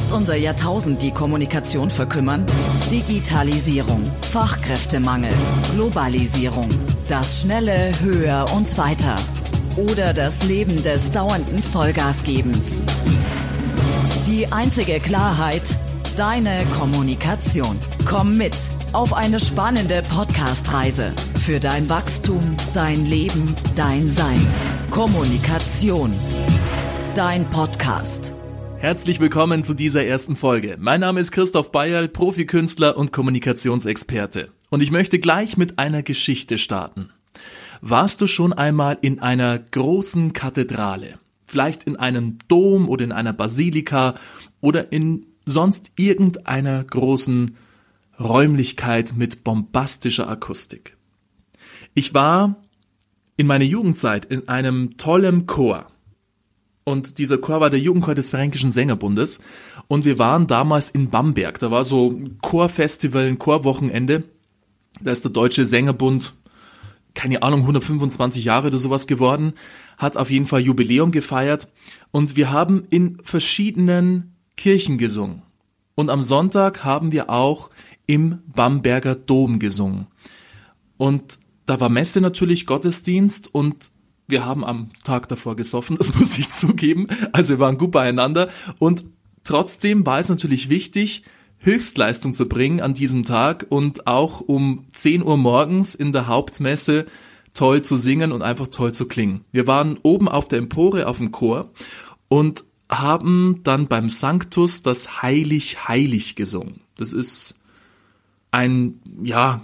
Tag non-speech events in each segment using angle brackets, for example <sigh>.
Lässt unser Jahrtausend die Kommunikation verkümmern? Digitalisierung, Fachkräftemangel, Globalisierung, das schnelle Höher und Weiter oder das Leben des dauernden Vollgasgebens. Die einzige Klarheit, deine Kommunikation. Komm mit auf eine spannende Podcast-Reise für dein Wachstum, dein Leben, dein Sein. Kommunikation. Dein Podcast. Herzlich willkommen zu dieser ersten Folge. Mein Name ist Christoph Bayerl, Profikünstler und Kommunikationsexperte. Und ich möchte gleich mit einer Geschichte starten. Warst du schon einmal in einer großen Kathedrale? Vielleicht in einem Dom oder in einer Basilika oder in sonst irgendeiner großen Räumlichkeit mit bombastischer Akustik. Ich war in meiner Jugendzeit in einem tollen Chor und dieser Chor war der Jugendchor des Fränkischen Sängerbundes. Und wir waren damals in Bamberg. Da war so ein Chorfestival, ein Chorwochenende. Da ist der Deutsche Sängerbund, keine Ahnung, 125 Jahre oder sowas geworden. Hat auf jeden Fall Jubiläum gefeiert. Und wir haben in verschiedenen Kirchen gesungen. Und am Sonntag haben wir auch im Bamberger Dom gesungen. Und da war Messe natürlich, Gottesdienst und wir haben am Tag davor gesoffen, <laughs> das muss ich zugeben. Also wir waren gut beieinander und trotzdem war es natürlich wichtig, Höchstleistung zu bringen an diesem Tag und auch um 10 Uhr morgens in der Hauptmesse toll zu singen und einfach toll zu klingen. Wir waren oben auf der Empore auf dem Chor und haben dann beim Sanctus das Heilig Heilig gesungen. Das ist ein, ja,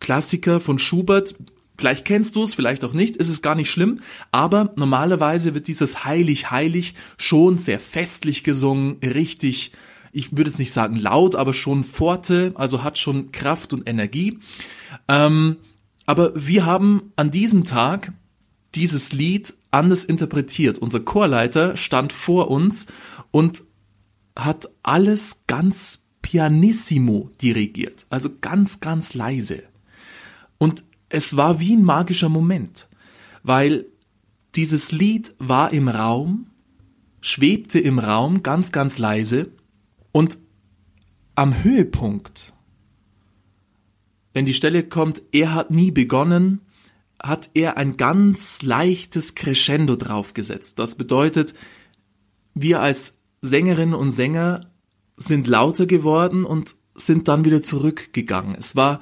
Klassiker von Schubert, Vielleicht kennst du es, vielleicht auch nicht, ist es gar nicht schlimm, aber normalerweise wird dieses Heilig, Heilig schon sehr festlich gesungen, richtig, ich würde jetzt nicht sagen laut, aber schon Forte, also hat schon Kraft und Energie. Ähm, aber wir haben an diesem Tag dieses Lied anders interpretiert. Unser Chorleiter stand vor uns und hat alles ganz pianissimo dirigiert, also ganz, ganz leise. Und es war wie ein magischer Moment, weil dieses Lied war im Raum, schwebte im Raum ganz, ganz leise und am Höhepunkt, wenn die Stelle kommt, er hat nie begonnen, hat er ein ganz leichtes Crescendo draufgesetzt. Das bedeutet, wir als Sängerinnen und Sänger sind lauter geworden und sind dann wieder zurückgegangen. Es war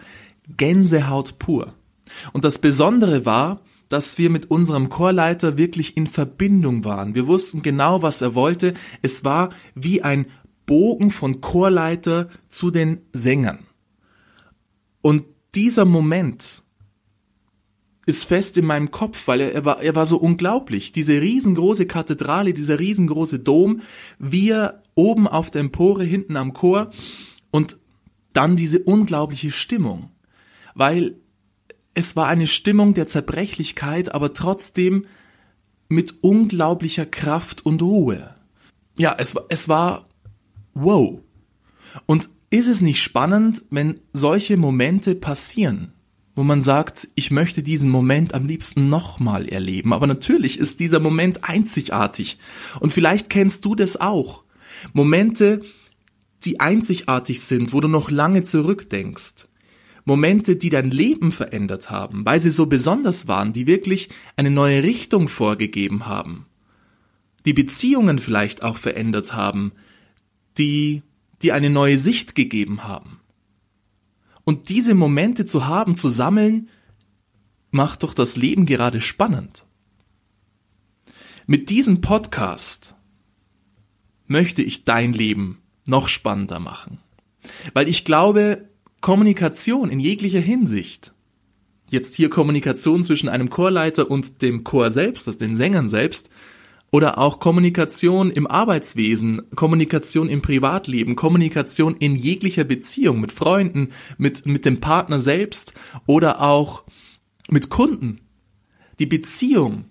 Gänsehaut pur. Und das Besondere war, dass wir mit unserem Chorleiter wirklich in Verbindung waren. Wir wussten genau, was er wollte. Es war wie ein Bogen von Chorleiter zu den Sängern. Und dieser Moment ist fest in meinem Kopf, weil er, er, war, er war so unglaublich. Diese riesengroße Kathedrale, dieser riesengroße Dom, wir oben auf der Empore, hinten am Chor und dann diese unglaubliche Stimmung. Weil es war eine Stimmung der Zerbrechlichkeit, aber trotzdem mit unglaublicher Kraft und Ruhe. Ja, es, es war wow. Und ist es nicht spannend, wenn solche Momente passieren, wo man sagt, ich möchte diesen Moment am liebsten nochmal erleben. Aber natürlich ist dieser Moment einzigartig. Und vielleicht kennst du das auch. Momente, die einzigartig sind, wo du noch lange zurückdenkst. Momente, die dein Leben verändert haben, weil sie so besonders waren, die wirklich eine neue Richtung vorgegeben haben, die Beziehungen vielleicht auch verändert haben, die die eine neue Sicht gegeben haben. Und diese Momente zu haben, zu sammeln, macht doch das Leben gerade spannend. Mit diesem Podcast möchte ich dein Leben noch spannender machen. Weil ich glaube, Kommunikation in jeglicher Hinsicht. Jetzt hier Kommunikation zwischen einem Chorleiter und dem Chor selbst, also den Sängern selbst, oder auch Kommunikation im Arbeitswesen, Kommunikation im Privatleben, Kommunikation in jeglicher Beziehung mit Freunden, mit, mit dem Partner selbst oder auch mit Kunden. Die Beziehung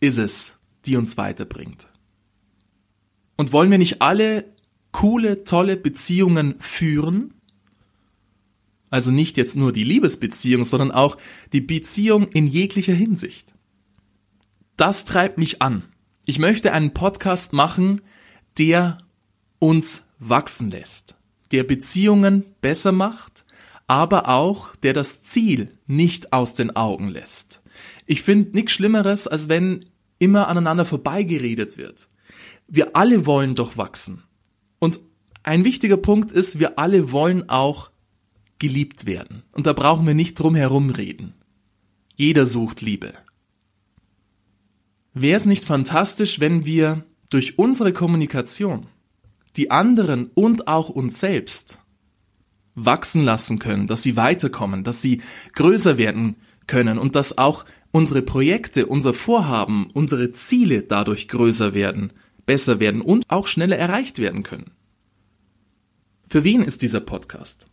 ist es, die uns weiterbringt. Und wollen wir nicht alle coole, tolle Beziehungen führen? Also nicht jetzt nur die Liebesbeziehung, sondern auch die Beziehung in jeglicher Hinsicht. Das treibt mich an. Ich möchte einen Podcast machen, der uns wachsen lässt, der Beziehungen besser macht, aber auch der das Ziel nicht aus den Augen lässt. Ich finde nichts Schlimmeres, als wenn immer aneinander vorbeigeredet wird. Wir alle wollen doch wachsen. Und ein wichtiger Punkt ist, wir alle wollen auch geliebt werden. Und da brauchen wir nicht drum herum reden. Jeder sucht Liebe. Wäre es nicht fantastisch, wenn wir durch unsere Kommunikation die anderen und auch uns selbst wachsen lassen können, dass sie weiterkommen, dass sie größer werden können und dass auch unsere Projekte, unser Vorhaben, unsere Ziele dadurch größer werden, besser werden und auch schneller erreicht werden können. Für wen ist dieser Podcast?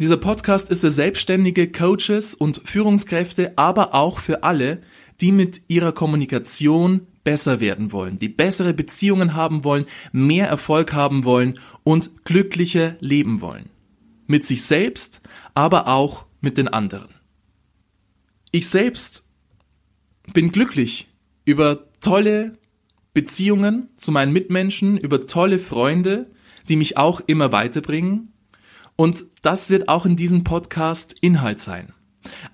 Dieser Podcast ist für selbstständige Coaches und Führungskräfte, aber auch für alle, die mit ihrer Kommunikation besser werden wollen, die bessere Beziehungen haben wollen, mehr Erfolg haben wollen und glücklicher leben wollen. Mit sich selbst, aber auch mit den anderen. Ich selbst bin glücklich über tolle Beziehungen zu meinen Mitmenschen, über tolle Freunde, die mich auch immer weiterbringen. Und das wird auch in diesem Podcast Inhalt sein.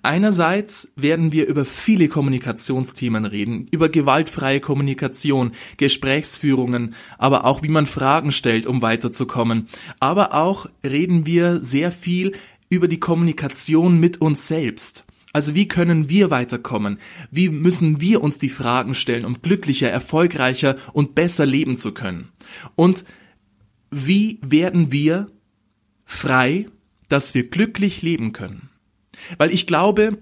Einerseits werden wir über viele Kommunikationsthemen reden, über gewaltfreie Kommunikation, Gesprächsführungen, aber auch wie man Fragen stellt, um weiterzukommen. Aber auch reden wir sehr viel über die Kommunikation mit uns selbst. Also wie können wir weiterkommen? Wie müssen wir uns die Fragen stellen, um glücklicher, erfolgreicher und besser leben zu können? Und wie werden wir frei, dass wir glücklich leben können? Weil ich glaube,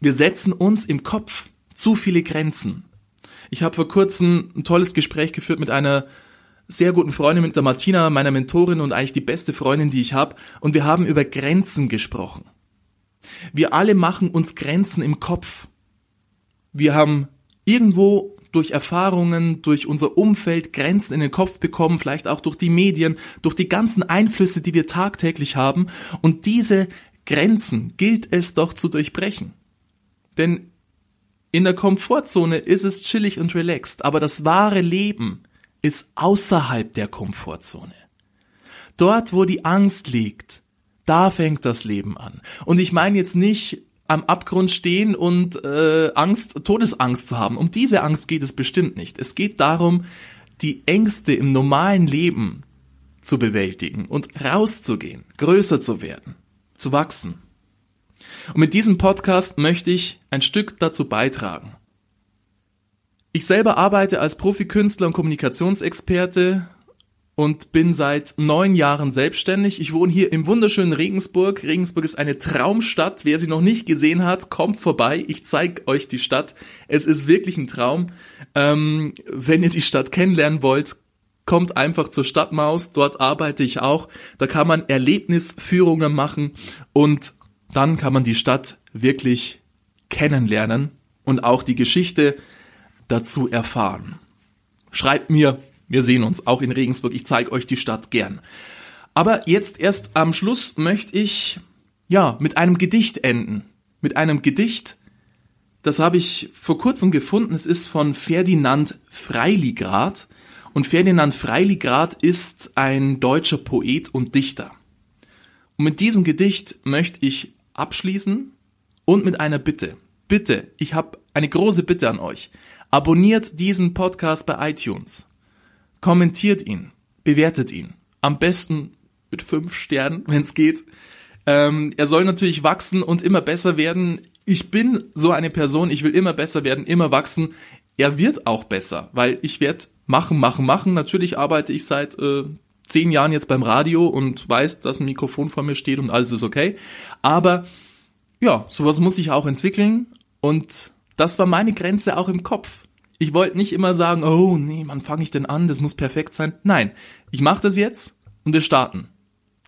wir setzen uns im Kopf zu viele Grenzen. Ich habe vor kurzem ein tolles Gespräch geführt mit einer sehr guten Freundin, mit der Martina, meiner Mentorin und eigentlich die beste Freundin, die ich habe. Und wir haben über Grenzen gesprochen. Wir alle machen uns Grenzen im Kopf. Wir haben irgendwo durch Erfahrungen, durch unser Umfeld Grenzen in den Kopf bekommen, vielleicht auch durch die Medien, durch die ganzen Einflüsse, die wir tagtäglich haben. Und diese Grenzen gilt es doch zu durchbrechen. Denn in der Komfortzone ist es chillig und relaxed, aber das wahre Leben ist außerhalb der Komfortzone. Dort, wo die Angst liegt, da fängt das Leben an. Und ich meine jetzt nicht am Abgrund stehen und äh, Angst, Todesangst zu haben. Um diese Angst geht es bestimmt nicht. Es geht darum, die Ängste im normalen Leben zu bewältigen und rauszugehen, größer zu werden, zu wachsen. Und mit diesem Podcast möchte ich ein Stück dazu beitragen. Ich selber arbeite als Profikünstler und Kommunikationsexperte und bin seit neun Jahren selbstständig. Ich wohne hier im wunderschönen Regensburg. Regensburg ist eine Traumstadt. Wer sie noch nicht gesehen hat, kommt vorbei. Ich zeige euch die Stadt. Es ist wirklich ein Traum. Ähm, wenn ihr die Stadt kennenlernen wollt, kommt einfach zur Stadtmaus. Dort arbeite ich auch. Da kann man Erlebnisführungen machen und dann kann man die Stadt wirklich kennenlernen und auch die Geschichte dazu erfahren. Schreibt mir, wir sehen uns auch in Regensburg. Ich zeige euch die Stadt gern. Aber jetzt erst am Schluss möchte ich ja mit einem Gedicht enden. Mit einem Gedicht, das habe ich vor kurzem gefunden. Es ist von Ferdinand Freiligrad. Und Ferdinand Freiligrad ist ein deutscher Poet und Dichter. Und mit diesem Gedicht möchte ich abschließen und mit einer Bitte. Bitte, ich habe eine große Bitte an euch. Abonniert diesen Podcast bei iTunes. Kommentiert ihn, bewertet ihn. Am besten mit fünf Sternen, wenn es geht. Ähm, er soll natürlich wachsen und immer besser werden. Ich bin so eine Person, ich will immer besser werden, immer wachsen. Er wird auch besser, weil ich werde machen, machen, machen. Natürlich arbeite ich seit äh, zehn Jahren jetzt beim Radio und weiß, dass ein Mikrofon vor mir steht und alles ist okay. Aber ja, sowas muss ich auch entwickeln und das war meine Grenze auch im Kopf. Ich wollte nicht immer sagen, oh nee, wann fange ich denn an? Das muss perfekt sein. Nein, ich mache das jetzt und wir starten.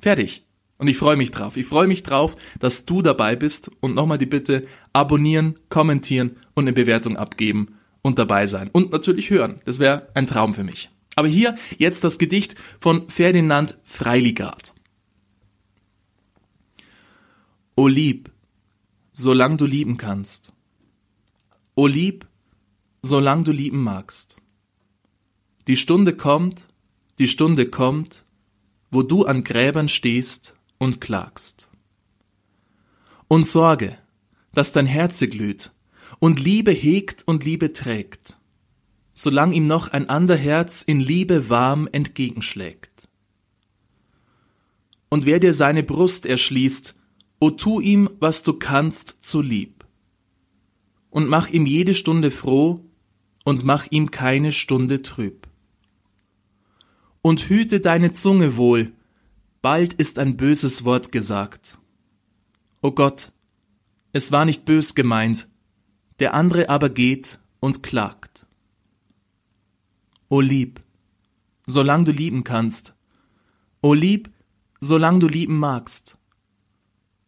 Fertig. Und ich freue mich drauf. Ich freue mich drauf, dass du dabei bist und nochmal die Bitte abonnieren, kommentieren und eine Bewertung abgeben und dabei sein. Und natürlich hören. Das wäre ein Traum für mich. Aber hier jetzt das Gedicht von Ferdinand Freiligrad. O lieb, solang du lieben kannst. O lieb, solang du lieben magst. Die Stunde kommt, die Stunde kommt, wo du an Gräbern stehst und klagst. Und sorge, dass dein Herze glüht und Liebe hegt und Liebe trägt, solang ihm noch ein ander Herz in Liebe warm entgegenschlägt. Und wer dir seine Brust erschließt, o tu ihm, was du kannst, zu lieb. Und mach ihm jede Stunde froh und mach ihm keine Stunde trüb. Und hüte deine Zunge wohl, bald ist ein böses Wort gesagt. O Gott, es war nicht bös gemeint, der andere aber geht und klagt. O lieb, solang du lieben kannst, o lieb, solang du lieben magst.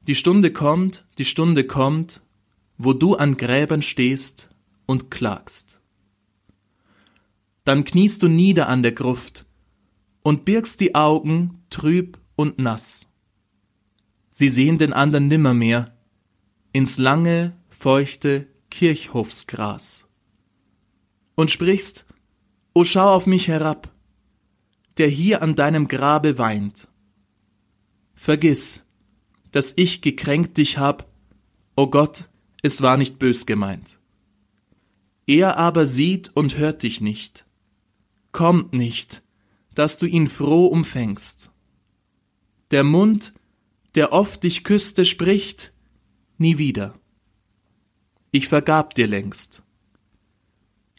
Die Stunde kommt, die Stunde kommt, wo du an Gräbern stehst und klagst. Dann kniest du nieder an der Gruft und birgst die Augen trüb und nass. Sie sehen den andern nimmermehr ins lange, feuchte Kirchhofsgras. Und sprichst, O schau auf mich herab, der hier an deinem Grabe weint. Vergiss, dass ich gekränkt dich hab, o Gott, es war nicht bös gemeint. Er aber sieht und hört dich nicht, kommt nicht, dass du ihn froh umfängst. Der Mund, der oft dich küsste, spricht nie wieder. Ich vergab dir längst.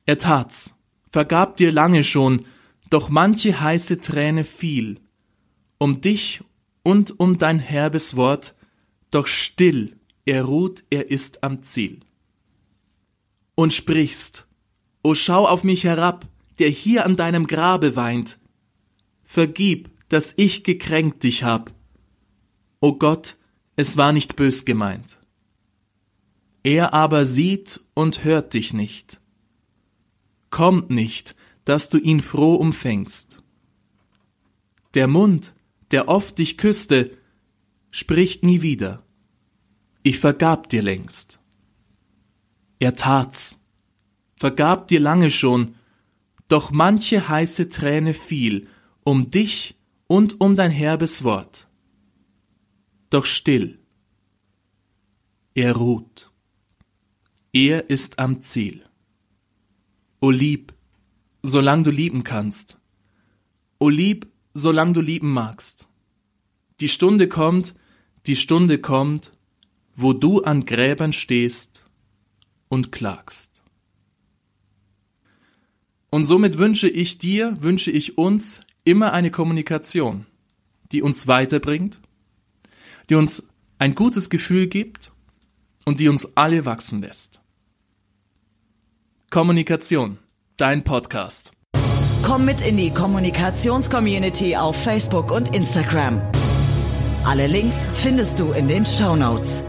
Er tat's, vergab dir lange schon, doch manche heiße Träne fiel, um dich und um dein herbes Wort, doch still, er ruht, er ist am Ziel. Und sprichst, O schau auf mich herab, der hier an deinem Grabe weint, vergib, dass ich gekränkt dich hab. O Gott, es war nicht bös gemeint. Er aber sieht und hört dich nicht. Kommt nicht, dass du ihn froh umfängst. Der Mund, der oft dich küsste, spricht nie wieder. Ich vergab dir längst. Er tat's, vergab dir lange schon, doch manche heiße Träne fiel um dich und um dein herbes Wort. Doch still, er ruht, er ist am Ziel. O lieb, solang du lieben kannst, o lieb, solang du lieben magst. Die Stunde kommt, die Stunde kommt, wo du an Gräbern stehst und klagst. Und somit wünsche ich dir, wünsche ich uns immer eine Kommunikation, die uns weiterbringt, die uns ein gutes Gefühl gibt und die uns alle wachsen lässt. Kommunikation, dein Podcast. Komm mit in die Kommunikationscommunity auf Facebook und Instagram. Alle Links findest du in den Show Notes.